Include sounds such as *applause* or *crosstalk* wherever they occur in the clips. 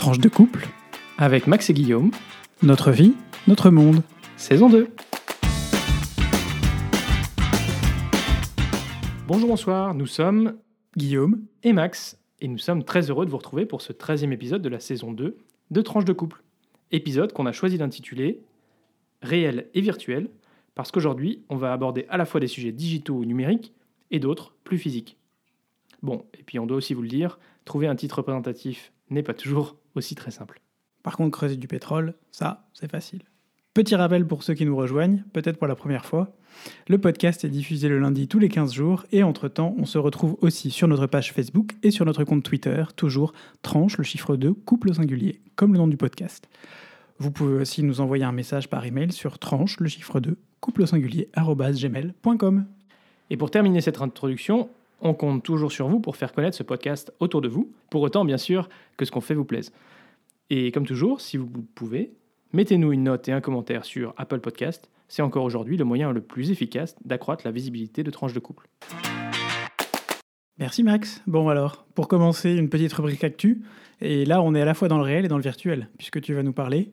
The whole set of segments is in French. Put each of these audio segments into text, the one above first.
Tranche de couple, avec Max et Guillaume, notre vie, notre monde. saison 2. Bonjour, bonsoir, nous sommes Guillaume, et Max, et nous sommes très heureux de vous retrouver pour ce 13e épisode de la saison 2 de Tranche de couple. Épisode qu'on a choisi d'intituler Réel et virtuel, parce qu'aujourd'hui, on va aborder à la fois des sujets digitaux ou numériques, et d'autres plus physiques. Bon, et puis on doit aussi vous le dire, trouver un titre représentatif n'est pas toujours aussi très simple. par contre creuser du pétrole, ça, c'est facile. Petit rappel pour ceux qui nous rejoignent, peut-être pour la première fois. Le podcast est diffusé le lundi tous les 15 jours et entre-temps, on se retrouve aussi sur notre page Facebook et sur notre compte Twitter, toujours tranche le chiffre 2 couple singulier, comme le nom du podcast. Vous pouvez aussi nous envoyer un message par email sur tranche le chiffre 2 couple singulier gmail.com. Et pour terminer cette introduction, on compte toujours sur vous pour faire connaître ce podcast autour de vous, pour autant bien sûr que ce qu'on fait vous plaise. Et comme toujours, si vous pouvez, mettez-nous une note et un commentaire sur Apple Podcast, c'est encore aujourd'hui le moyen le plus efficace d'accroître la visibilité de tranches de couple. Merci Max. Bon alors, pour commencer, une petite rubrique actu. Et là, on est à la fois dans le réel et dans le virtuel, puisque tu vas nous parler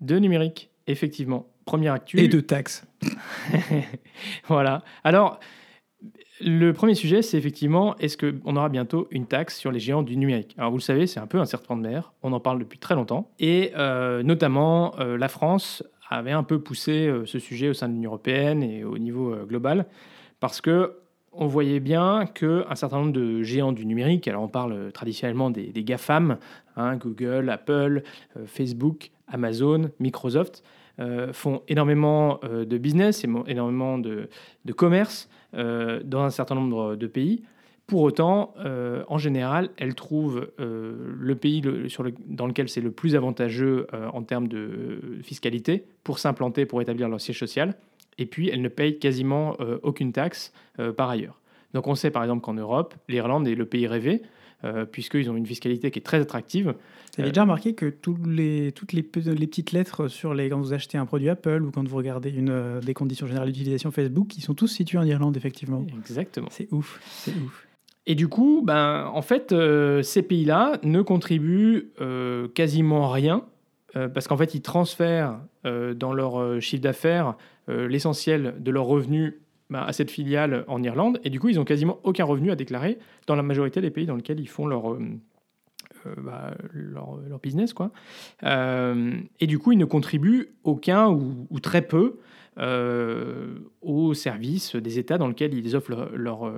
De numérique, effectivement. Première actu. et de taxes. *laughs* voilà. Alors, le premier sujet, c'est effectivement, est-ce qu'on aura bientôt une taxe sur les géants du numérique? Alors, vous le savez, c'est un peu un serpent de mer. On en parle depuis très longtemps. Et euh, notamment, euh, la France avait un peu poussé euh, ce sujet au sein de l'Union européenne et au niveau global, parce que on voyait bien qu'un certain nombre de géants du numérique, alors on parle traditionnellement des, GAFAM, hein, Google, Apple, Facebook, Amazon, Microsoft, font énormément de business, énormément de, commerce dans un certain nombre de pays. Pour autant, euh, en général, elles trouvent euh, le pays dans lequel c'est le plus avantageux euh, en termes de fiscalité pour s'implanter, pour établir leur siège social. Et puis, elles ne payent quasiment euh, aucune taxe euh, par ailleurs. Donc, on sait par exemple qu'en Europe, l'Irlande est le pays rêvé, euh, puisqu'ils ont une fiscalité qui est très attractive. Vous avez Euh, déjà remarqué que tous les, toutes les, pe- les petites lettres sur les, quand vous achetez un produit Apple ou quand vous regardez une, euh, des conditions générales d'utilisation Facebook, ils sont tous situés en Irlande, effectivement. Exactement. C'est ouf, c'est ouf. Et du coup, ben, en fait, euh, ces pays-là ne contribuent euh, quasiment rien, euh, parce qu'en fait, ils transfèrent euh, dans leur euh, chiffre d'affaires euh, l'essentiel de leurs revenus ben, à cette filiale en Irlande, et du coup, ils ont quasiment aucun revenu à déclarer dans la majorité des pays dans lesquels ils font leur, euh, euh, bah, leur, leur business. Quoi. Euh, et du coup, ils ne contribuent aucun ou, très peu aux services des États dans lesquels ils offrent leur- leur,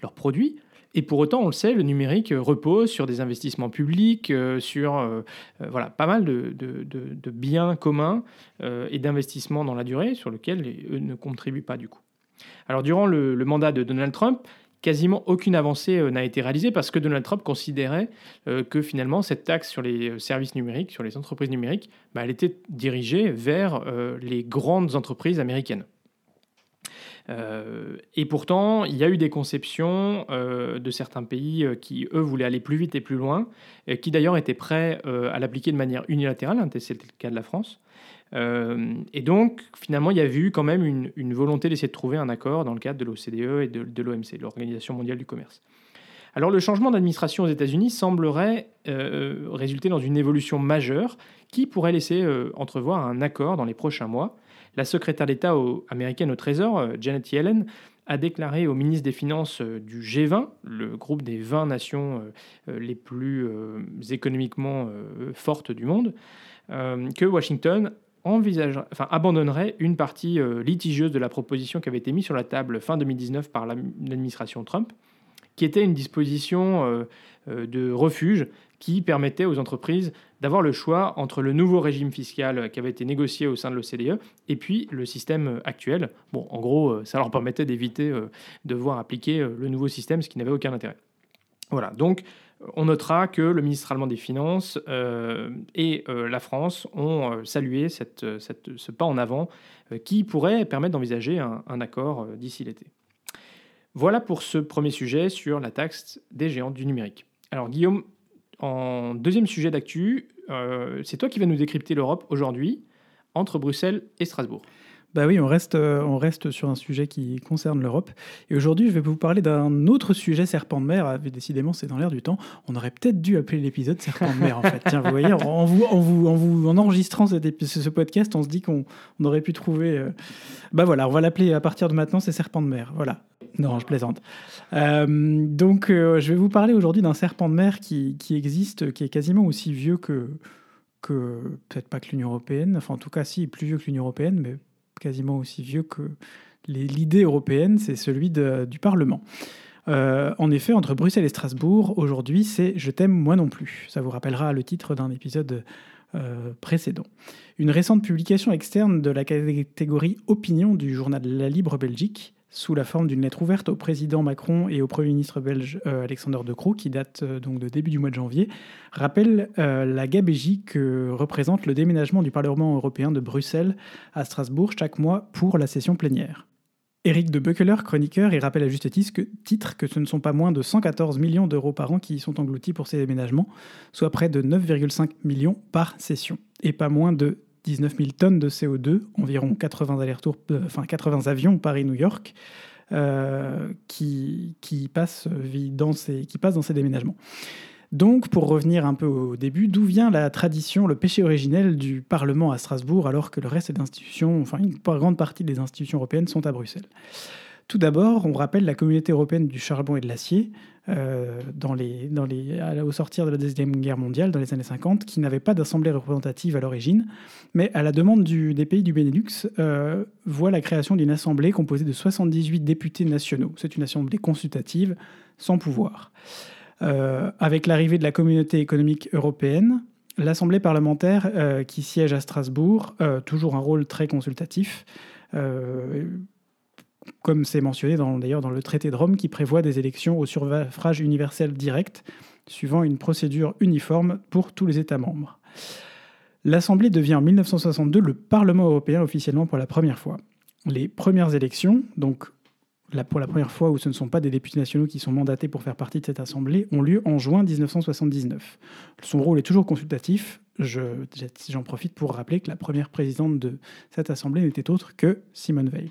leurs produits. Et pour autant, on le sait, le numérique repose sur des investissements publics, sur voilà, pas mal de, de- de- biens communs et d'investissements dans la durée sur lesquels les- eux ne contribuent pas du coup. Alors durant le, mandat de Donald Trump, quasiment aucune avancée euh, n'a été réalisée parce que Donald Trump considérait euh, que finalement cette taxe sur les euh, services numériques, sur les entreprises numériques, bah, elle était dirigée vers les grandes entreprises américaines. Et pourtant, il y a eu des conceptions de certains pays qui, eux, voulaient aller plus vite et plus loin, qui d'ailleurs étaient prêts à l'appliquer de manière unilatérale, hein, c'était le cas de la France. Euh, et donc, finalement, il y a eu quand même une, une volonté d'essayer de trouver un accord dans le cadre de l'OCDE et de, de l'OMC, l'Organisation mondiale du commerce. Alors, le changement d'administration aux États-Unis semblerait euh, résulter dans une évolution majeure qui pourrait laisser euh, entrevoir un accord dans les prochains mois. La secrétaire d'État américaine au Trésor, Janet Yellen, a déclaré au ministre des Finances du G20, le groupe des 20 nations les plus économiquement fortes du monde, que Washington enfin, abandonnerait une partie euh, litigieuse de la proposition qui avait été mise sur la table fin 2019 par l'administration Trump, qui était une disposition euh, euh, de refuge qui permettait aux entreprises d'avoir le choix entre le nouveau régime fiscal qui avait été négocié au sein de l'OCDE et puis le système actuel. Bon, en gros, ça leur permettait d'éviter de voir appliquer le nouveau système, ce qui n'avait aucun intérêt. Voilà, donc on notera que le ministre allemand des Finances euh, et euh, la France ont euh, salué ce pas en avant qui pourrait permettre d'envisager un, accord d'ici l'été. Voilà pour ce premier sujet sur la taxe des géants du numérique. Alors Guillaume, en deuxième sujet d'actu, c'est toi qui vas nous décrypter l'Europe aujourd'hui entre Bruxelles et Strasbourg. Bah oui, on reste, euh, on reste sur un sujet qui concerne l'Europe. Et aujourd'hui, je vais vous parler d'un autre sujet, serpent de mer. Ah, décidément, c'est dans l'air du temps. On aurait peut-être dû appeler l'épisode serpent de mer, en fait. Tiens, vous voyez, en, vous, en, vous, en, vous, en enregistrant ce podcast, on se dit qu'on aurait pu trouver... Euh, bah voilà, on va l'appeler à partir de maintenant, c'est serpent de mer. Voilà. Non, je plaisante. Euh, donc, je vais vous parler aujourd'hui d'un serpent de mer qui, qui existe, qui est quasiment aussi vieux que que peut-être pas que l'Union européenne, enfin en tout cas si, plus vieux que l'Union européenne, mais quasiment aussi vieux que l'idée européenne, c'est celui du Parlement. Euh, en effet, entre Bruxelles et Strasbourg, aujourd'hui, c'est Je t'aime moi non plus. Ça vous rappellera le titre d'un épisode euh, précédent. Une récente publication externe de la catégorie Opinion du journal La Libre Belgique sous la forme d'une lettre ouverte au président Macron et au Premier ministre belge euh, Alexander De Croo, qui date euh, donc de début du mois de janvier, rappelle euh, la gabégie que représente le déménagement du Parlement européen de Bruxelles à Strasbourg chaque mois pour la session plénière. Éric de Buckeler, chroniqueur, y rappelle à juste titre que ce ne sont pas moins de 114 millions d'euros par an qui y sont engloutis pour ces déménagements, soit près de 9,5 millions par session, et pas moins de 19 000 tonnes de CO2, environ 80 allers-retours, euh, enfin 80 avions Paris-New York, euh, qui, qui, passent dans ces, qui passent dans ces déménagements. Donc, pour revenir un peu au début, d'où vient la tradition, le péché originel du Parlement à Strasbourg, alors que le reste des institutions, enfin une grande partie des institutions européennes sont à Bruxelles? Tout d'abord, on rappelle la communauté européenne du charbon et de l'acier euh, au sortir de la Deuxième Guerre mondiale, dans les années 50, qui n'avait pas d'assemblée représentative à l'origine, mais à la demande des pays du Benelux, euh, voit la création d'une assemblée composée de 78 députés nationaux. C'est une assemblée consultative sans pouvoir. Euh, avec l'arrivée de la communauté économique européenne, l'assemblée parlementaire qui siège à Strasbourg, toujours un rôle très consultatif, comme c'est mentionné d'ailleurs dans le traité de Rome qui prévoit des élections au suffrage universel direct, suivant une procédure uniforme pour tous les États membres. L'Assemblée devient en 1962 le Parlement européen officiellement pour la première fois. Les premières élections, donc pour la première fois où ce ne sont pas des députés nationaux qui sont mandatés pour faire partie de cette Assemblée, ont lieu en juin 1979. Son rôle est toujours consultatif. J'en profite pour rappeler que la première présidente de cette Assemblée n'était autre que Simone Veil.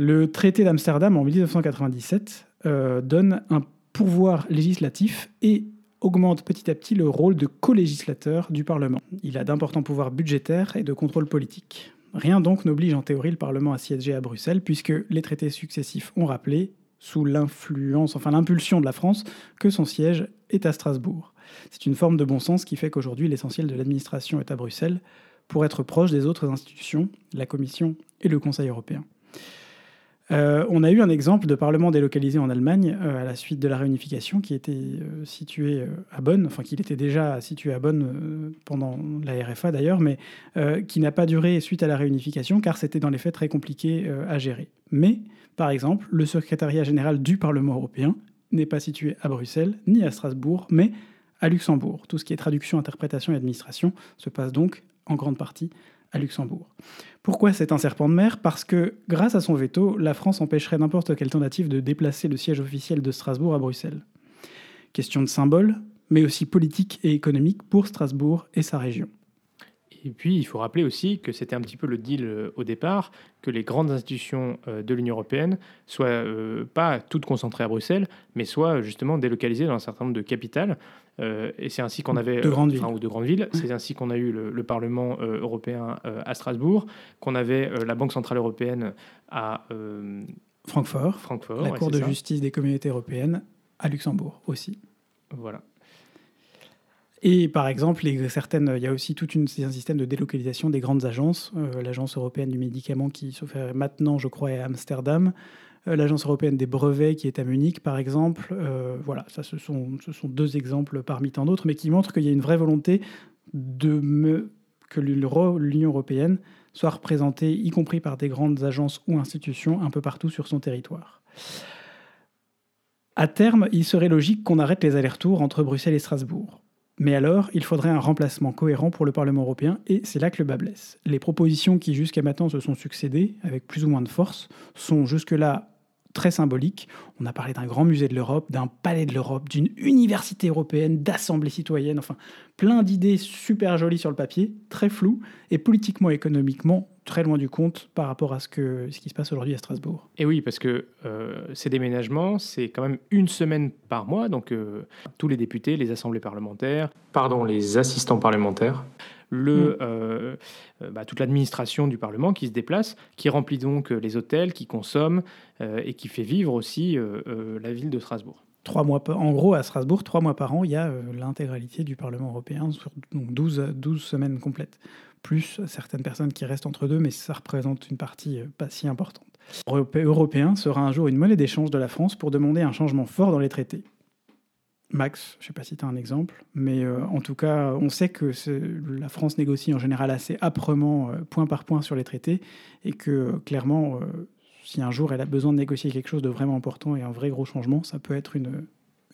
Le traité d'Amsterdam en 1997 euh, donne un pouvoir législatif et augmente petit à petit le rôle de co-législateur du Parlement. Il a d'importants pouvoirs budgétaires et de contrôle politique. Rien donc n'oblige en théorie le Parlement à siéger à Bruxelles, puisque les traités successifs ont rappelé, sous l'influence, enfin l'impulsion de la France, que son siège est à Strasbourg. C'est une forme de bon sens qui fait qu'aujourd'hui l'essentiel de l'administration est à Bruxelles, pour être proche des autres institutions, la Commission et le Conseil européen. Euh, on a eu un exemple de parlement délocalisé en Allemagne euh, à la suite de la réunification qui était euh, situé à Bonn, enfin qu'il était déjà situé à Bonn pendant la RFA d'ailleurs, mais qui n'a pas duré suite à la réunification car c'était dans les faits très compliqué à gérer. Mais, par exemple, le secrétariat général du Parlement européen n'est pas situé à Bruxelles ni à Strasbourg, mais à Luxembourg. Tout ce qui est traduction, interprétation et administration se passe donc en grande partie à Luxembourg. Pourquoi c'est un serpent de mer? Parce que, grâce à son veto, la France empêcherait n'importe quelle tentative de déplacer le siège officiel de Strasbourg à Bruxelles. Question de symbole, mais aussi politique et économique pour Strasbourg et sa région. Et puis, il faut rappeler aussi que c'était un petit peu le deal euh, au départ, que les grandes institutions euh, de l'Union européenne soient euh, pas toutes concentrées à Bruxelles, mais soient justement délocalisées dans un certain nombre de capitales. Et c'est ainsi qu'on avait... De grandes villes. ou de grandes villes. C'est ainsi qu'on a eu le, Parlement européen à Strasbourg, qu'on avait la Banque Centrale Européenne à... Francfort. Francfort. La Cour de justice des communautés européennes à Luxembourg aussi. Voilà. Et par exemple, il y a aussi tout un système de délocalisation des grandes agences. Euh, L'Agence européenne du médicament qui se fait maintenant, je crois, à Amsterdam. Euh, L'Agence européenne des brevets qui est à Munich, par exemple. Euh, voilà, ça, ce sont, deux exemples parmi tant d'autres, mais qui montrent qu'il y a une vraie volonté de que l'Union européenne soit représentée, y compris par des grandes agences ou institutions, un peu partout sur son territoire. À terme, il serait logique qu'on arrête les allers-retours entre Bruxelles et Strasbourg. Mais alors, il faudrait un remplacement cohérent pour le Parlement européen, et c'est là que le bas blesse. Les propositions qui jusqu'à maintenant se sont succédées, avec plus ou moins de force, sont jusque-là très symbolique. On a parlé d'un grand musée de l'Europe, d'un palais de l'Europe, d'une université européenne, d'assemblées citoyennes, enfin plein d'idées super jolies sur le papier, très floues, et politiquement, économiquement, très loin du compte par rapport à ce, que, ce qui se passe aujourd'hui à Strasbourg. Et oui, parce que euh, ces déménagements, c'est quand même une semaine par mois, donc euh, tous les députés, les assemblées parlementaires, pardon, les assistants parlementaires, le, mm. euh, bah, toute l'administration du Parlement qui se déplace, qui remplit donc les hôtels, qui consomme et qui fait vivre aussi la ville de Strasbourg. Trois mois, en gros, à Strasbourg, trois mois par an, il y a l'intégralité du Parlement européen sur donc 12, 12 semaines complètes plus certaines personnes qui restent entre deux, mais ça représente une partie euh, pas si importante. Européen sera un jour une monnaie d'échange de la France pour demander un changement fort dans les traités. Max, je ne sais pas si tu as un exemple, mais euh, en tout cas, on sait que la France négocie en général assez âprement, euh, point par point, sur les traités, et que clairement, si un jour elle a besoin de négocier quelque chose de vraiment important et un vrai gros changement, ça peut être une,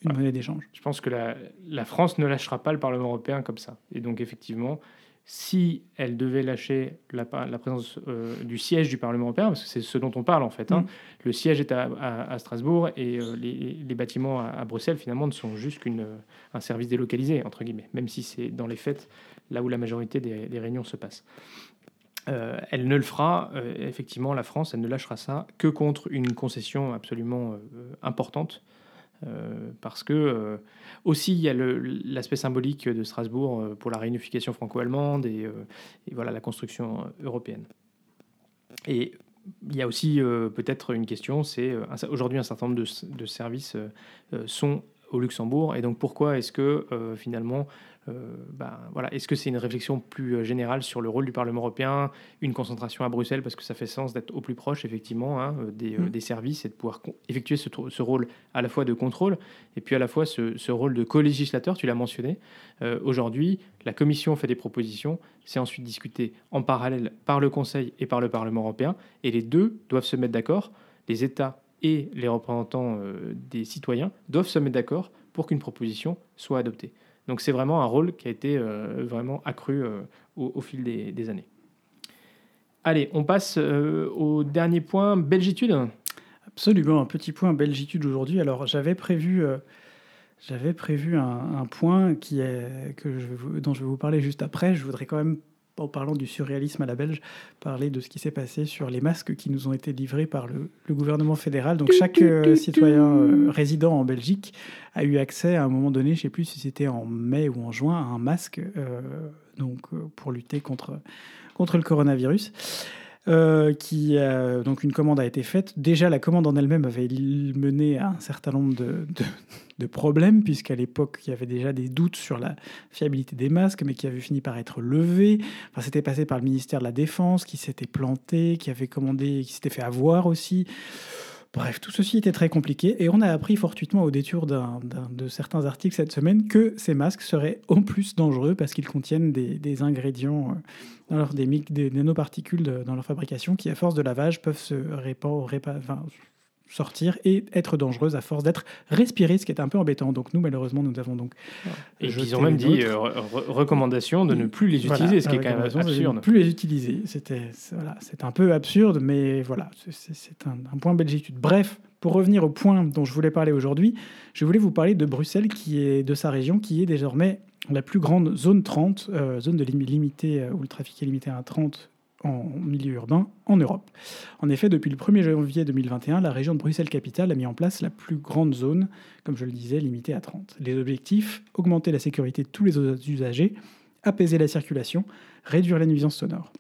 une monnaie d'échange. Je pense que la, la, France ne lâchera pas le Parlement européen comme ça. Et donc, effectivement, si elle devait lâcher la, présence euh, du siège du Parlement européen, parce que c'est ce dont on parle en fait, hein. mm. le siège est à, Strasbourg et euh, les, bâtiments à, Bruxelles finalement ne sont juste qu'un service délocalisé, entre guillemets, même si c'est dans les faits là où la majorité des, réunions se passent. Euh, elle ne le fera, effectivement, la France, elle ne lâchera ça que contre une concession absolument importante euh, parce que euh, aussi il y a l'aspect symbolique de Strasbourg euh, pour la réunification franco-allemande et, voilà la construction européenne. Et il y a aussi peut-être une question, c'est aujourd'hui un certain nombre de, de services sont au Luxembourg et donc pourquoi est-ce que finalement euh, ben, voilà, est-ce que c'est une réflexion plus euh, générale sur le rôle du Parlement européen, une concentration à Bruxelles, parce que ça fait sens d'être au plus proche, effectivement, hein, euh, mm. des, services et de pouvoir effectuer ce, ce, rôle à la fois de contrôle et puis à la fois ce, rôle de co-législateur, tu l'as mentionné. Aujourd'hui, la Commission fait des propositions, c'est ensuite discuté en parallèle par le Conseil et par le Parlement européen, et les deux doivent se mettre d'accord, les États et les représentants des citoyens doivent se mettre d'accord pour qu'une proposition soit adoptée. Donc c'est vraiment un rôle qui a été euh, vraiment accru euh, au, fil des, années. Allez, on passe euh, au dernier point, Belgitude. Absolument, un petit point Belgitude aujourd'hui. Alors j'avais prévu, j'avais prévu un, point qui est, que je, dont je vais vous parler juste après. Je voudrais quand même en parlant du surréalisme à la belge, parler de ce qui s'est passé sur les masques qui nous ont été livrés par le, gouvernement fédéral. Donc chaque euh, citoyen euh, résident en Belgique a eu accès à un moment donné, je ne sais plus si c'était en mai ou en juin, à un masque euh, donc, pour lutter contre, contre le coronavirus. Euh, qui donc une commande a été faite. Déjà, la commande en elle-même avait mené à un certain nombre de, de, problèmes, puisqu'à l'époque, il y avait déjà des doutes sur la fiabilité des masques, mais qui avaient fini par être levés. Enfin, c'était passé par le ministère de la Défense, qui s'était planté, qui avait commandé, qui s'était fait avoir aussi. Bref, tout ceci était très compliqué et on a appris fortuitement au détour de certains articles cette semaine que ces masques seraient en plus dangereux parce qu'ils contiennent des, ingrédients, euh, dans leur, des, nanoparticules dans leur fabrication qui, à force de lavage, peuvent se répandre, sortir et être dangereuse à force d'être respirée, ce qui est un peu embêtant. Donc nous, malheureusement, nous avons donc... Et ils ont même dit euh, recommandation de ne plus les utiliser, ce qui est quand même absurde. ne plus les utiliser. C'était voilà, c'est un peu absurde, mais voilà, c'est un, un, point belgitude. Bref, pour revenir au point dont je voulais parler aujourd'hui, je voulais vous parler de Bruxelles, qui est de sa région, qui est désormais la plus grande zone 30, euh, zone de limité, euh, où le trafic est limité à 30 en milieu urbain en Europe. En effet, depuis le 1er janvier 2021, la région de Bruxelles-Capitale a mis en place la plus grande zone, comme je le disais, limitée à 30. Les objectifs, augmenter la sécurité de tous les usagers, apaiser la circulation, réduire les nuisances sonores.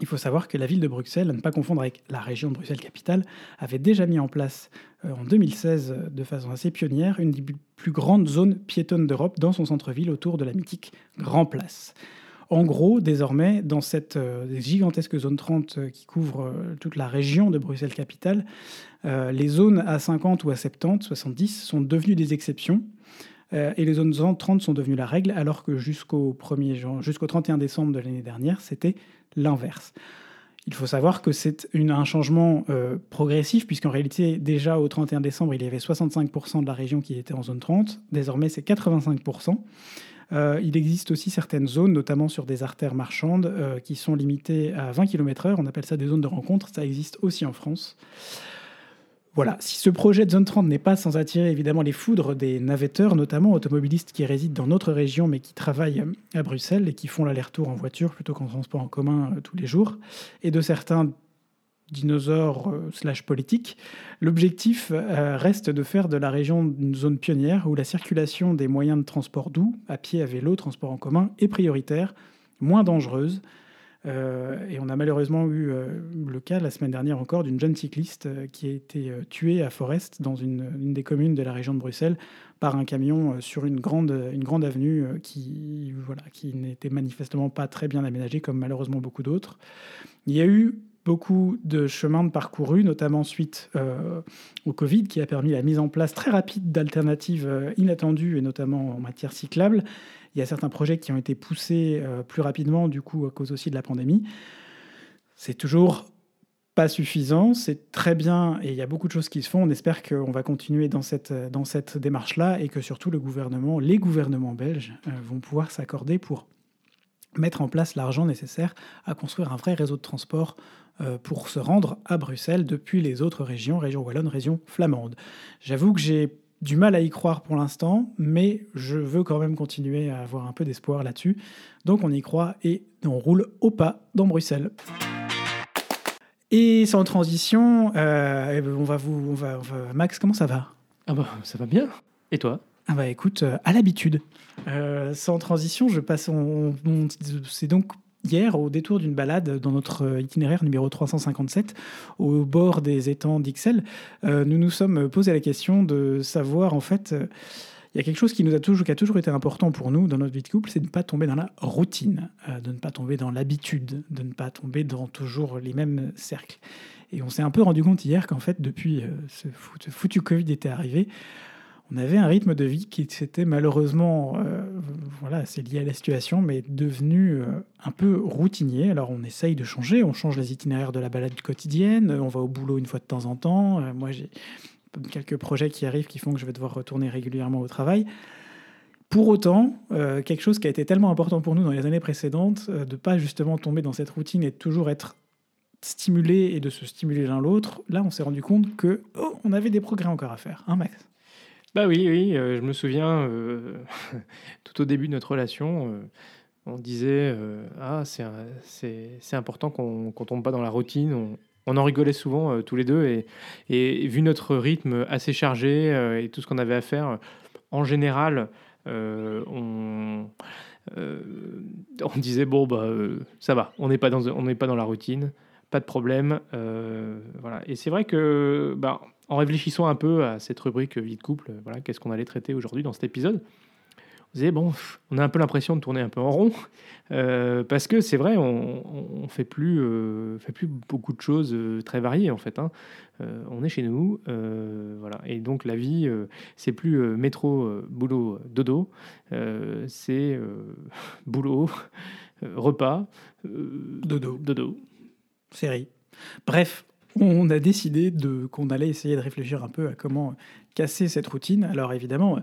Il faut savoir que la ville de Bruxelles, à ne pas confondre avec la région de Bruxelles-Capitale, avait déjà mis en place euh, en 2016, de façon assez pionnière, une des plus grandes zones piétonnes d'Europe dans son centre-ville autour de la mythique Grand Place. En gros, désormais, dans cette euh, gigantesque zone 30 euh, qui couvre euh, toute la région de Bruxelles-Capitale, les zones à 50 ou à 70, 70 sont devenues des exceptions. et les zones 30 sont devenues la règle, alors que jusqu'au 1er jusqu'au 31 décembre de l'année dernière, c'était l'inverse. Il faut savoir que c'est un changement progressif, puisqu'en réalité, déjà au 31 décembre, il y avait 65% de la région qui était en zone 30. Désormais, c'est 85%. Euh, il existe aussi certaines zones, notamment sur des artères marchandes, euh, qui sont limitées à 20 km/h. On appelle ça des zones de rencontre. Ça existe aussi en France. voilà, si ce projet de zone 30 n'est pas sans attirer évidemment les foudres des navetteurs, notamment automobilistes qui résident dans notre région mais qui travaillent à Bruxelles et qui font l'aller-retour en voiture plutôt qu'en transport en commun euh, tous les jours, et de certains dinosaures euh, slash politiques, l'objectif euh, reste de faire de la région une zone pionnière où la circulation des moyens de transport doux, à pied, à vélo, transport en commun, est prioritaire, moins dangereuse, euh, et on a malheureusement eu le cas la semaine dernière encore d'une jeune cycliste qui a été tuée à Forest, dans une, une, des communes de la région de Bruxelles, par un camion sur une grande, une grande avenue qui, voilà, qui n'était manifestement pas très bien aménagée, comme malheureusement beaucoup d'autres. Il y a eu beaucoup de chemins de parcourus, notamment suite euh, au Covid, qui a permis la mise en place très rapide d'alternatives inattendues, et notamment en matière cyclable. Il y a certains projets qui ont été poussés euh, plus rapidement, du coup, à cause aussi de la pandémie. C'est toujours pas suffisant, c'est très bien et il y a beaucoup de choses qui se font. On espère qu'on va continuer dans cette, dans cette démarche-là et que surtout le gouvernement, les gouvernements belges euh, vont pouvoir s'accorder pour mettre en place l'argent nécessaire à construire un vrai réseau de transport euh, pour se rendre à Bruxelles depuis les autres régions, région wallonne, région flamande. J'avoue que j'ai du mal à y croire pour l'instant, mais je veux quand même continuer à avoir un peu d'espoir là-dessus. Donc on y croit et on roule au pas dans Bruxelles. Et sans transition, euh, eh ben, on, va vous, on, va, Max, comment ça va? Ah bah ça va bien. Et toi? Ah bah écoute, euh, à l'habitude. Euh, sans transition, je passe. c'est donc hier au détour d'une balade dans notre itinéraire numéro 357 au bord des étangs d'Ixelles, euh, nous nous sommes posé la question de savoir en fait. Euh, il y a quelque chose qui nous a toujours, qui a toujours été important pour nous dans notre vie de couple, c'est de ne pas tomber dans la routine, euh, de ne pas tomber dans l'habitude, de ne pas tomber dans toujours les mêmes cercles. Et on s'est un peu rendu compte hier qu'en fait, depuis ce foutu Covid était arrivé, on avait un rythme de vie qui s'était malheureusement, euh, voilà, c'est lié à la situation, mais devenu euh, un peu routinier. Alors on essaye de changer, on change les itinéraires de la balade quotidienne, on va au boulot une fois de temps en temps. Euh, moi j'ai quelques projets qui arrivent qui font que je vais devoir retourner régulièrement au travail. Pour autant, quelque chose qui a été tellement important pour nous dans les années précédentes, de ne pas justement tomber dans cette routine et de toujours être stimulé et de se stimuler l'un l'autre, là on s'est rendu compte que oh, on avait des progrès encore à faire, hein Max bah oui, oui, euh, je me souviens, euh, *laughs* tout au début de notre relation, euh, on disait Ah, c'est important qu'on ne tombe pas dans la routine. On, on en rigolait souvent tous les deux. Et, et, vu notre rythme assez chargé et tout ce qu'on avait à faire, en général, on, on disait Bon, bah, ça va, on n'est pas, dans, pas dans la routine, pas de problème. voilà. Et c'est vrai que. Bah, en réfléchissant un peu à cette rubrique vie de couple, voilà, qu'est-ce qu'on allait traiter aujourd'hui dans cet épisode bon, on a un peu l'impression de tourner un peu en rond, euh, parce que c'est vrai, on, ne fait plus, euh, fait plus beaucoup de choses euh, très variées en fait. Hein. on est chez nous, voilà, et donc la vie, c'est plus métro, boulot, dodo, c'est *laughs* boulot, repas, dodo, dodo, série. Bref, on a décidé de, qu'on allait essayer de réfléchir un peu à comment casser cette routine. Alors évidemment,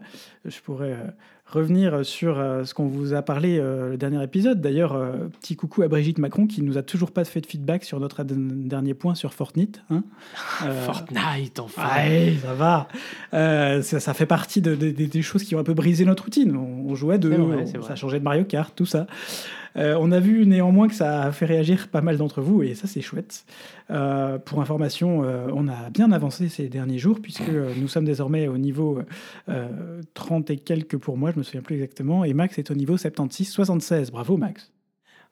je pourrais euh, revenir sur euh, ce qu'on vous a parlé euh, le dernier épisode. D'ailleurs, petit coucou à Brigitte Macron qui nous a toujours pas fait de feedback sur notre dernier point sur Fortnite. Hein. *laughs* Fortnite, enfin. Ouais, ça va. Ça, fait partie des choses qui ont un peu brisé notre routine. On, jouait de, ça a changé de Mario Kart, tout ça. Euh, on a vu néanmoins que ça a fait réagir pas mal d'entre vous et ça c'est chouette. Euh, pour information, euh, on a bien avancé ces derniers jours puisque nous sommes désormais au niveau 30 et quelques pour moi, je me souviens plus exactement, et Max est au niveau 76-76. Bravo Max.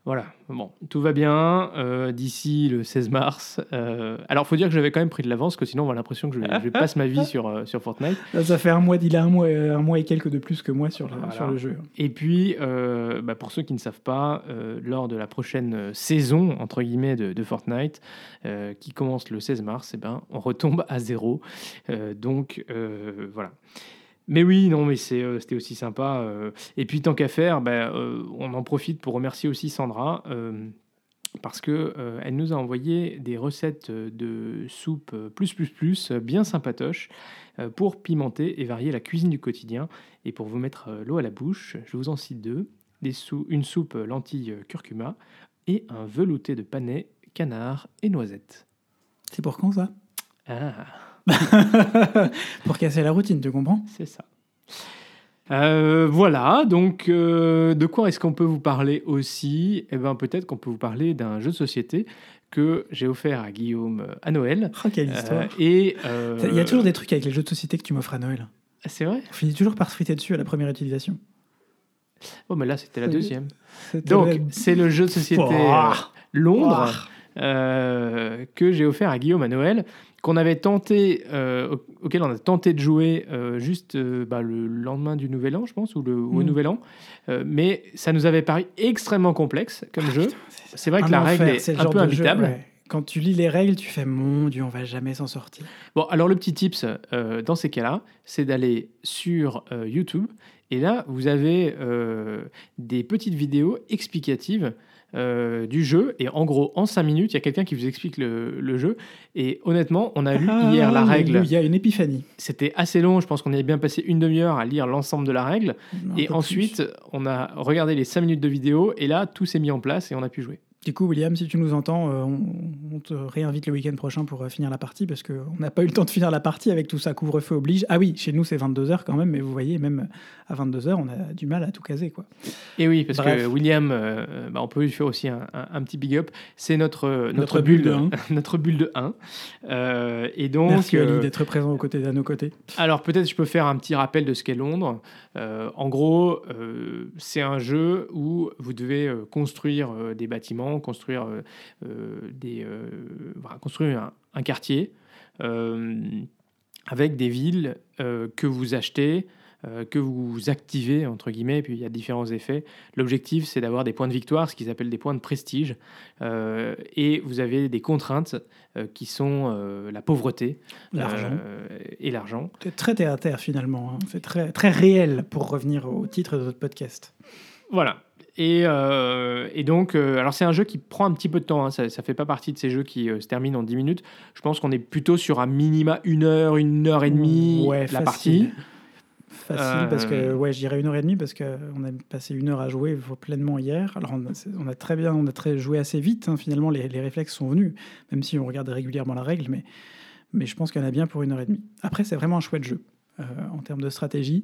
Voilà, bon, tout va bien euh, d'ici le 16 mars. Euh, alors, faut dire que j'avais quand même pris de l'avance, que sinon on a l'impression que je, *laughs* passe ma vie sur, euh, sur Fortnite. Ça fait un mois, il a un mois, un mois et quelques de plus que moi sur, sur le jeu. Et puis, bah, pour ceux qui ne savent pas, lors de la prochaine saison entre guillemets de, de Fortnite, qui commence le 16 mars, eh ben, on retombe à zéro. donc voilà. Mais oui, non, mais euh, c'était aussi sympa. Euh. Et puis, tant qu'à faire, ben, euh, on en profite pour remercier aussi Sandra. parce que elle nous a envoyé des recettes de soupe plus plus plus bien sympatoches pour pimenter et varier la cuisine du quotidien et pour vous mettre l'eau à la bouche. Je vous en cite deux des sou une soupe lentilles curcuma et un velouté de panais, canard et noisettes. C'est pour quand ça? Ah *laughs* Pour casser la routine, tu comprends? C'est ça. Euh, voilà, donc euh, de quoi est-ce qu'on peut vous parler aussi? Eh bien, peut-être qu'on peut vous parler d'un jeu de société que j'ai offert à Guillaume euh, à Noël. Oh, quelle histoire. et Il y a toujours des trucs avec les jeux de société que tu m'offres à Noël. C'est vrai? On finit toujours par se friter dessus à la première utilisation. Oh, mais là, c'était la deuxième. Donc, c'est le jeu de société Londres. Euh, que j'ai offert à Guillaume à Noël, qu'on avait tenté, euh, au- auquel on a tenté de jouer euh, juste bah, le lendemain du Nouvel An, je pense, ou, le, au Mm. Nouvel An. Mais ça nous avait paru extrêmement complexe comme jeu. C'est vrai que la règle est un peu jeu, imbitable. ouais. Quand tu lis les règles, tu fais mon Dieu, on va jamais s'en sortir. Bon, alors le petit tips euh, dans ces cas-là, c'est d'aller sur euh, YouTube et là, vous avez euh, des petites vidéos explicatives euh, du jeu. Et en gros, en 5 minutes, il y a quelqu'un qui vous explique le, le jeu. Et honnêtement, on a lu hier la règle. Il y a une épiphanie. C'était assez long. Je pense qu'on avait bien passé une demi-heure à lire l'ensemble de la règle. Et ensuite, on a regardé les 5 minutes de vidéo. Et là, tout s'est mis en place et on a pu jouer. Du coup, William, si tu nous entends, euh, on, on te réinvite le week-end prochain pour euh, finir la partie parce qu'on n'a pas eu le temps de finir la partie avec tout ça. Couvre-feu oblige. Ah oui, chez nous, c'est 22h quand même, mais vous voyez, même à 22h, on a du mal à tout caser. quoi. Et oui, parce Bref. que William, euh, bah, on peut lui faire aussi un, un- un petit big up. C'est notre, notre, *laughs* Notre bulle, de un. notre bulle de 1. Euh, et donc, Merci Ali euh, d'être présent aux côtés, à nos côtés. alors peut-être je peux faire un petit rappel de ce qu'est Londres. Euh, en gros, euh, c'est un jeu où vous devez euh, construire euh, des bâtiments, construire, euh, euh, des, euh, construire un, un quartier avec des villes que vous achetez, que vous activez, entre guillemets, et puis il y a différents effets. L'objectif, c'est d'avoir des points de victoire, ce qu'ils appellent des points de prestige, Euh, et vous avez des contraintes euh, qui sont euh, la pauvreté et l'argent. C'est très terre à terre finalement. hein. C'est très, très réel pour revenir au titre de notre podcast. Voilà. Et, euh, et donc, euh, alors c'est un jeu qui prend un petit peu de temps. hein. Ça ne fait pas partie de ces jeux qui euh, se terminent en 10 minutes. Je pense qu'on est plutôt sur un minima une heure, une heure et demie Ouais, la facile. partie. Facile parce que ouais, je dirais une heure et demie parce qu'on a passé une heure à jouer pleinement hier. Alors on a, c'est- on a très bien, on a très joué assez vite. hein. Finalement, les, les réflexes sont venus, même si on regarde régulièrement la règle, mais mais je pense qu'il y en a bien pour une heure et demie. Après, c'est vraiment un chouette jeu en termes de stratégie.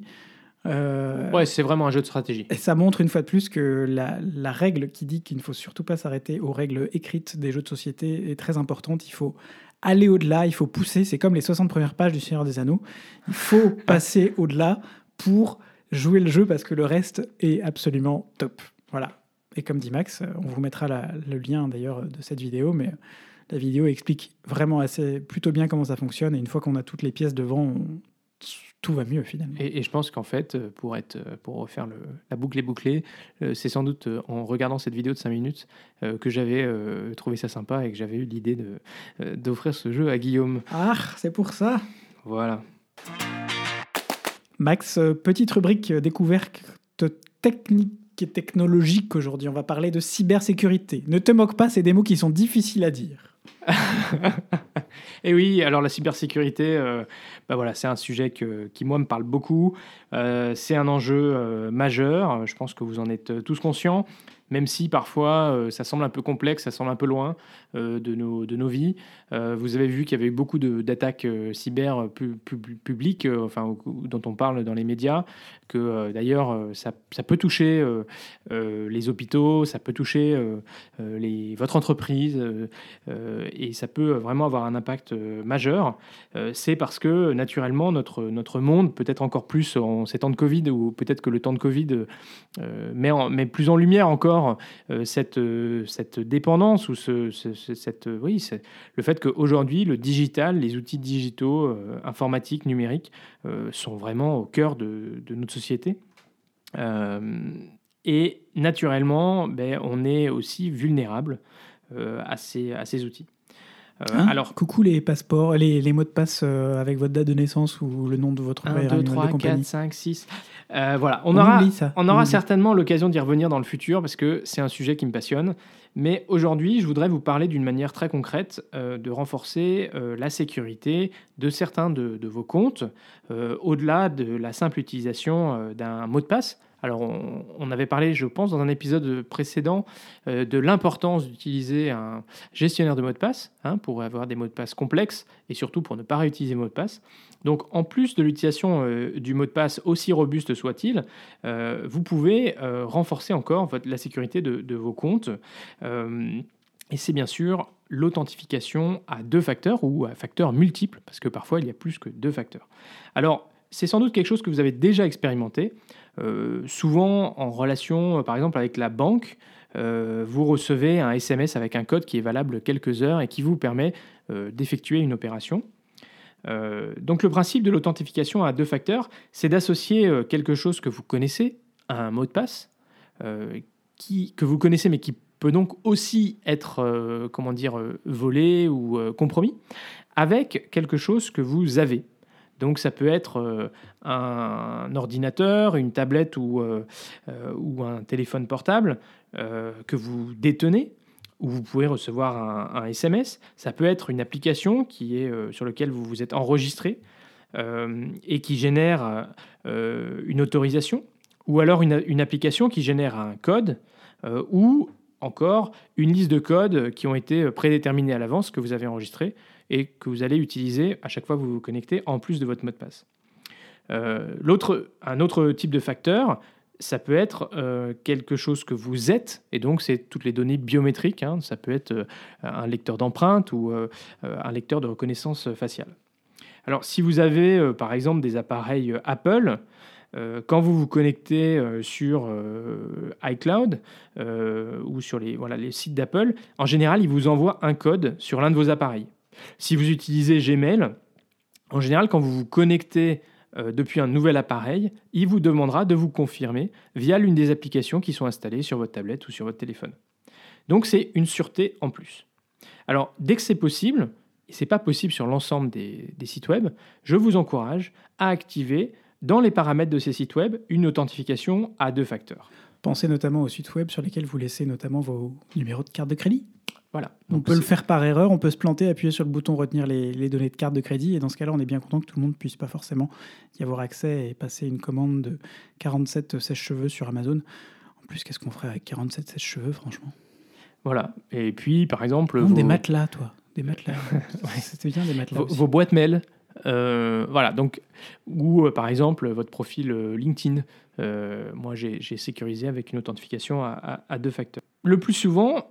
Euh, Ouais, c'est vraiment un jeu de stratégie. Et ça montre une fois de plus que la, la règle qui dit qu'il ne faut surtout pas s'arrêter aux règles écrites des jeux de société est très importante. Il faut aller au-delà, il faut pousser. C'est comme les 60 premières pages du Seigneur des Anneaux. Il faut *laughs* passer au-delà pour jouer le jeu parce que le reste est absolument top. Voilà. Et comme dit Max, euh, on vous mettra la- le lien d'ailleurs de cette vidéo, mais la vidéo explique vraiment assez plutôt bien comment ça fonctionne. Et une fois qu'on a toutes les pièces devant, on- tout va mieux finalement. Et, et je pense qu'en fait, euh, pour, être, euh, pour refaire le- la boucle est bouclée, euh, c'est sans doute euh, en regardant cette vidéo de 5 minutes euh, que j'avais euh, trouvé ça sympa et que j'avais eu l'idée d'offrir ce jeu à Guillaume. Ah, c'est pour ça. Voilà. Max, petite rubrique découverte technique et technologique aujourd'hui. On va parler de cybersécurité. Ne te moque pas, c'est des mots qui sont difficiles à dire. *laughs* Et oui, alors la cybersécurité, euh, bah voilà, c'est un sujet qui, moi, me parle beaucoup. Euh, c'est un enjeu euh, majeur. Je pense que vous en êtes euh, tous conscients, même si parfois ça semble un peu complexe, ça semble un peu loin de, nos, de nos vies. Vous avez vu qu'il y avait eu beaucoup d'attaques cyber pu- pu- publiques, enfin, dont on parle dans les médias, que d'ailleurs ça, peut toucher les hôpitaux, ça peut toucher votre entreprise, et ça peut vraiment avoir un impact euh, majeur. Euh, c'est parce que naturellement notre, notre monde, peut-être encore plus en ces temps de Covid, ou peut-être que le temps de Covid euh, met, en- met plus en lumière encore cette, cette dépendance, ou ce, ce- ce- cette, oui, le fait qu'aujourd'hui, le digital, les outils digitaux, informatiques, numériques, sont vraiment au cœur de, notre société. Et naturellement, ben, on est aussi vulnérable à, ces, à ces outils. Euh, Hein alors, coucou les passeports, les, les mots de passe euh, avec votre date de naissance ou le nom de votre 1, meilleur 2, animal 3, de compagnie. 4, 5, 6. Euh, voilà, on, On aura, ça, on aura certainement l'occasion d'y revenir dans le futur parce que c'est un sujet qui me passionne. Mais aujourd'hui, je voudrais vous parler d'une manière très concrète euh, de renforcer euh, la sécurité de certains de, de vos comptes, euh, au-delà de la simple utilisation euh, d'un mot de passe. Alors, on, avait parlé, je pense, dans un épisode précédent de l'importance d'utiliser un gestionnaire de mots de passe hein, pour avoir des mots de passe complexes et surtout pour ne pas réutiliser mots de passe. Donc, en plus de l'utilisation du mot de passe, aussi robuste soit-il, vous pouvez renforcer encore la sécurité de, vos comptes. et c'est bien sûr l'authentification à deux facteurs ou à facteurs multiples, parce que parfois il y a plus que deux facteurs. Alors, c'est sans doute quelque chose que vous avez déjà expérimenté, euh, souvent en relation, euh, par exemple, avec la banque. Euh, vous recevez un SMS avec un code qui est valable quelques heures et qui vous permet d'effectuer une opération. donc le principe de l'authentification à deux facteurs, c'est d'associer quelque chose que vous connaissez un mot de passe, que vous connaissez mais qui peut donc aussi être euh, comment dire, euh, volé ou euh, compromis avec quelque chose que vous avez. Donc ça peut être un ordinateur, une tablette ou, ou un téléphone portable que vous détenez, où vous pouvez recevoir un, SMS. Ça peut être une application qui est, sur laquelle vous vous êtes enregistré et qui génère une autorisation, ou alors une, une, application qui génère un code ou encore une liste de codes qui ont été prédéterminés à l'avance, que vous avez enregistrés et que vous allez utiliser à chaque fois que vous vous connectez, en plus de votre mot de passe. Euh, un autre type de facteur, ça peut être euh, quelque chose que vous êtes, et donc c'est toutes les données biométriques, hein. ça peut être euh, un lecteur d'empreintes ou un lecteur de reconnaissance faciale. Alors si vous avez par exemple des appareils Apple, quand vous vous connectez sur iCloud ou sur les, les sites d'Apple, en général, il vous envoie un code sur l'un de vos appareils. Si vous utilisez Gmail, en général, quand vous vous connectez depuis un nouvel appareil, il vous demandera de vous confirmer via l'une des applications qui sont installées sur votre tablette ou sur votre téléphone. Donc c'est une sûreté en plus. Alors dès que c'est possible, et ce n'est pas possible sur l'ensemble des, des, sites web, je vous encourage à activer dans les paramètres de ces sites web une authentification à deux facteurs. Pensez notamment aux sites web sur lesquels vous laissez notamment vos numéros de carte de crédit. Voilà. On peut le faire par erreur, on peut se planter, appuyer sur le bouton retenir les, données de carte de crédit, et dans ce cas-là, on est bien content que tout le monde puisse pas forcément y avoir accès et passer une commande de 47 sèche-cheveux sur Amazon. En plus, qu'est-ce qu'on ferait avec 47 sèche-cheveux, franchement? Voilà. Et puis, par exemple. Des matelas, toi. Des matelas. *laughs* C'était bien des matelas. vos boîtes mail. Euh, voilà, donc, ou euh, par exemple votre profil euh, LinkedIn. moi, j'ai sécurisé avec une authentification à, deux facteurs. Le plus souvent,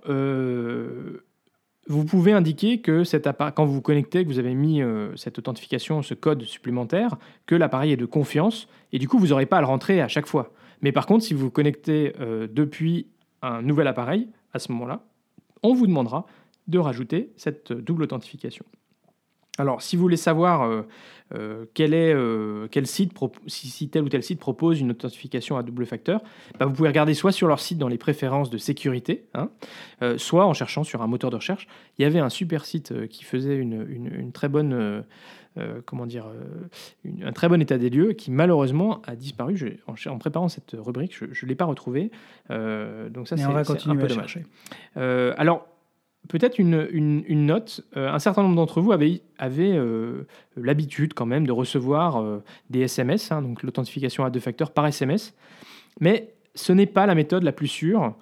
vous pouvez indiquer que cet quand vous vous connectez, que vous avez mis cette authentification, ce code supplémentaire, que l'appareil est de confiance, et du coup, vous n'aurez pas à le rentrer à chaque fois. Mais par contre, si vous vous connectez depuis un nouvel appareil, à ce moment-là, on vous demandera de rajouter cette double authentification. Alors, si vous voulez savoir euh, euh, quel, est, euh, quel site, si, tel ou tel site propose une authentification à double facteur, bah, vous pouvez regarder soit sur leur site dans les préférences de sécurité, hein, soit en cherchant sur un moteur de recherche. Il y avait un super site qui faisait une, très bonne, comment dire, un très bon état des lieux qui malheureusement a disparu. en, préparant cette rubrique, je ne l'ai pas retrouvé. donc ça, c'est un peu dommage. alors, peut-être une, note. Euh, un certain nombre d'entre vous avaient, euh, l'habitude quand même de recevoir euh, des SMS, hein, donc l'authentification à deux facteurs par SMS. Mais ce n'est pas la méthode la plus sûre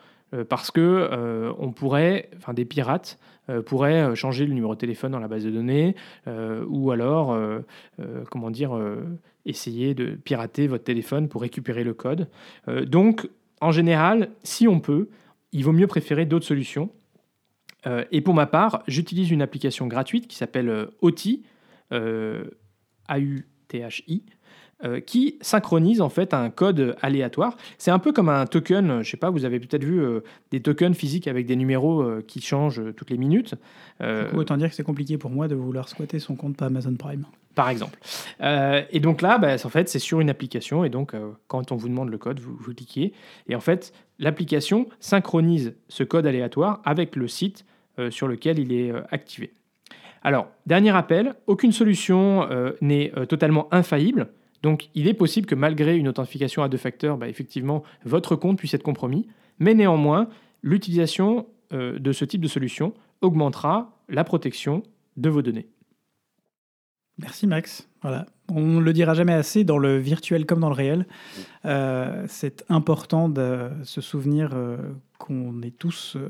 parce que on pourrait, enfin des pirates pourraient changer le numéro de téléphone dans la base de données ou alors, comment dire, essayer de pirater votre téléphone pour récupérer le code. donc, en général, si on peut, il vaut mieux préférer d'autres solutions. Euh, et pour ma part, j'utilise une application gratuite qui s'appelle euh, OTI, euh, A-U-T-H-I, qui synchronise en fait un code aléatoire. C'est un peu comme un token, je sais pas, vous avez peut-être vu des tokens physiques avec des numéros qui changent toutes les minutes. autant dire que c'est compliqué pour moi de vouloir squatter son compte par Amazon Prime. Par exemple. et donc là, bah, en fait, c'est sur une application et donc quand on vous demande le code, vous, vous cliquez et en fait, l'application synchronise ce code aléatoire avec le site euh, sur lequel il est euh, activé. Alors, dernier rappel, aucune solution euh, n'est totalement infaillible. Donc, il est possible que malgré une authentification à deux facteurs, bah, effectivement, votre compte puisse être compromis. Mais néanmoins, l'utilisation de ce type de solution augmentera la protection de vos données. Merci Max. Voilà, On ne le dira jamais assez, dans le virtuel comme dans le réel, euh, c'est important de se souvenir euh, qu'on est tous euh,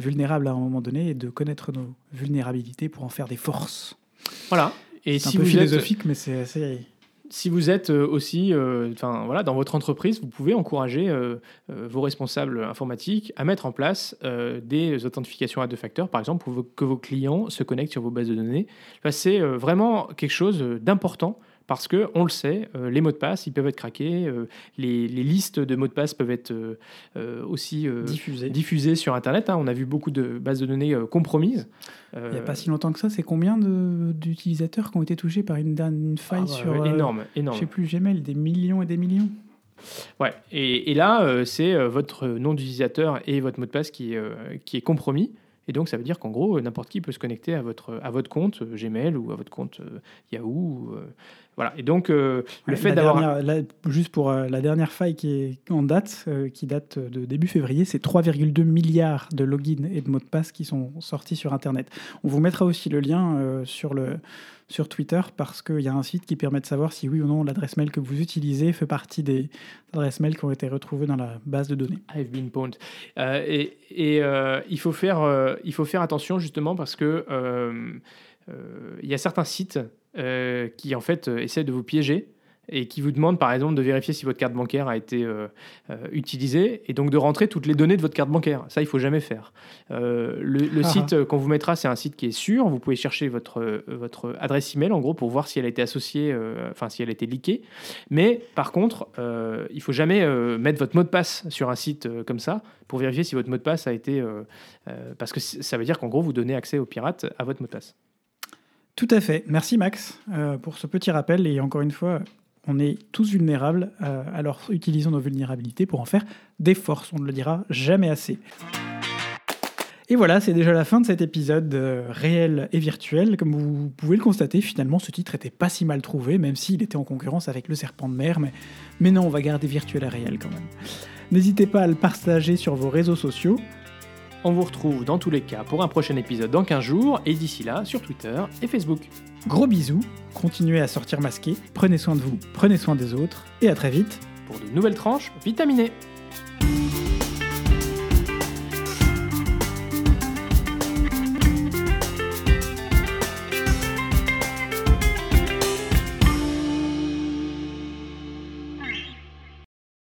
vulnérables à un moment donné et de connaître nos vulnérabilités pour en faire des forces. Voilà. Et si un peu vous êtes, philosophique, mais c'est assez... si vous êtes euh, aussi, euh, enfin voilà, dans votre entreprise, vous pouvez encourager euh, euh, vos responsables informatiques à mettre en place des authentifications à deux facteurs, par exemple, pour que vos clients se connectent sur vos bases de données. Enfin, c'est vraiment quelque chose d'important. Parce que on le sait, euh, les mots de passe, ils peuvent être craqués, euh, les, les listes de mots de passe peuvent être euh, aussi diffusé. diffusées sur Internet. hein. On a vu beaucoup de bases de données compromises. Il n'y a pas si longtemps que ça, c'est combien d'utilisateurs qui ont été touchés par une, une faille ah sur... euh, énorme, Je énorme. sais plus, Gmail, des millions et des millions. Ouais, et, et là, c'est votre nom d'utilisateur et votre mot de passe qui, est, qui est compromis. Et donc, ça veut dire qu'en gros, n'importe qui peut se connecter à votre, à votre compte Gmail ou à votre compte Yahoo. Voilà. Et donc, euh, le Ouais, fait d'avoir. juste pour euh, la dernière faille qui est en date, euh, qui date de début février, c'est 3,2 milliards de logins et de mots de passe qui sont sortis sur Internet. On vous mettra aussi le lien sur, le, sur Twitter parce qu'il y a un site qui permet de savoir si oui ou non l'adresse mail que vous utilisez fait partie des adresses mail qui ont été retrouvées dans la base de données. I've been pwned. Et et, il, faut faire, il faut faire attention justement parce que il y a certains sites euh, qui en fait euh, essaient de vous piéger et qui vous demandent par exemple de vérifier si votre carte bancaire a été euh, euh, utilisée et donc de rentrer toutes les données de votre carte bancaire. Ça, il faut jamais faire. Euh, le le Ah site qu'on vous mettra, c'est un site qui est sûr. Vous pouvez chercher votre, votre adresse email en gros pour voir si elle a été associée, enfin si elle a été leakée. Mais par contre, il faut jamais mettre votre mot de passe sur un site comme ça pour vérifier si votre mot de passe a été. parce que ça veut dire qu'en gros, vous donnez accès aux pirates à votre mot de passe. Tout à fait. Merci Max euh, pour ce petit rappel. Et encore une fois, on est tous vulnérables, euh, alors utilisons nos vulnérabilités pour en faire des forces. On ne le dira jamais assez. Et voilà, c'est déjà la fin de cet épisode euh, réel et virtuel. Comme vous pouvez le constater, finalement, ce titre était pas si mal trouvé, même s'il était en concurrence avec le serpent de mer. Mais, mais non, on va garder virtuel et réel quand même. N'hésitez pas à le partager sur vos réseaux sociaux. On vous retrouve dans tous les cas pour un prochain épisode dans 15 jours et d'ici là sur Twitter et Facebook. Gros bisous, continuez à sortir masqué, prenez soin de vous, prenez soin des autres, et à très vite Pour de nouvelles tranches vitaminées.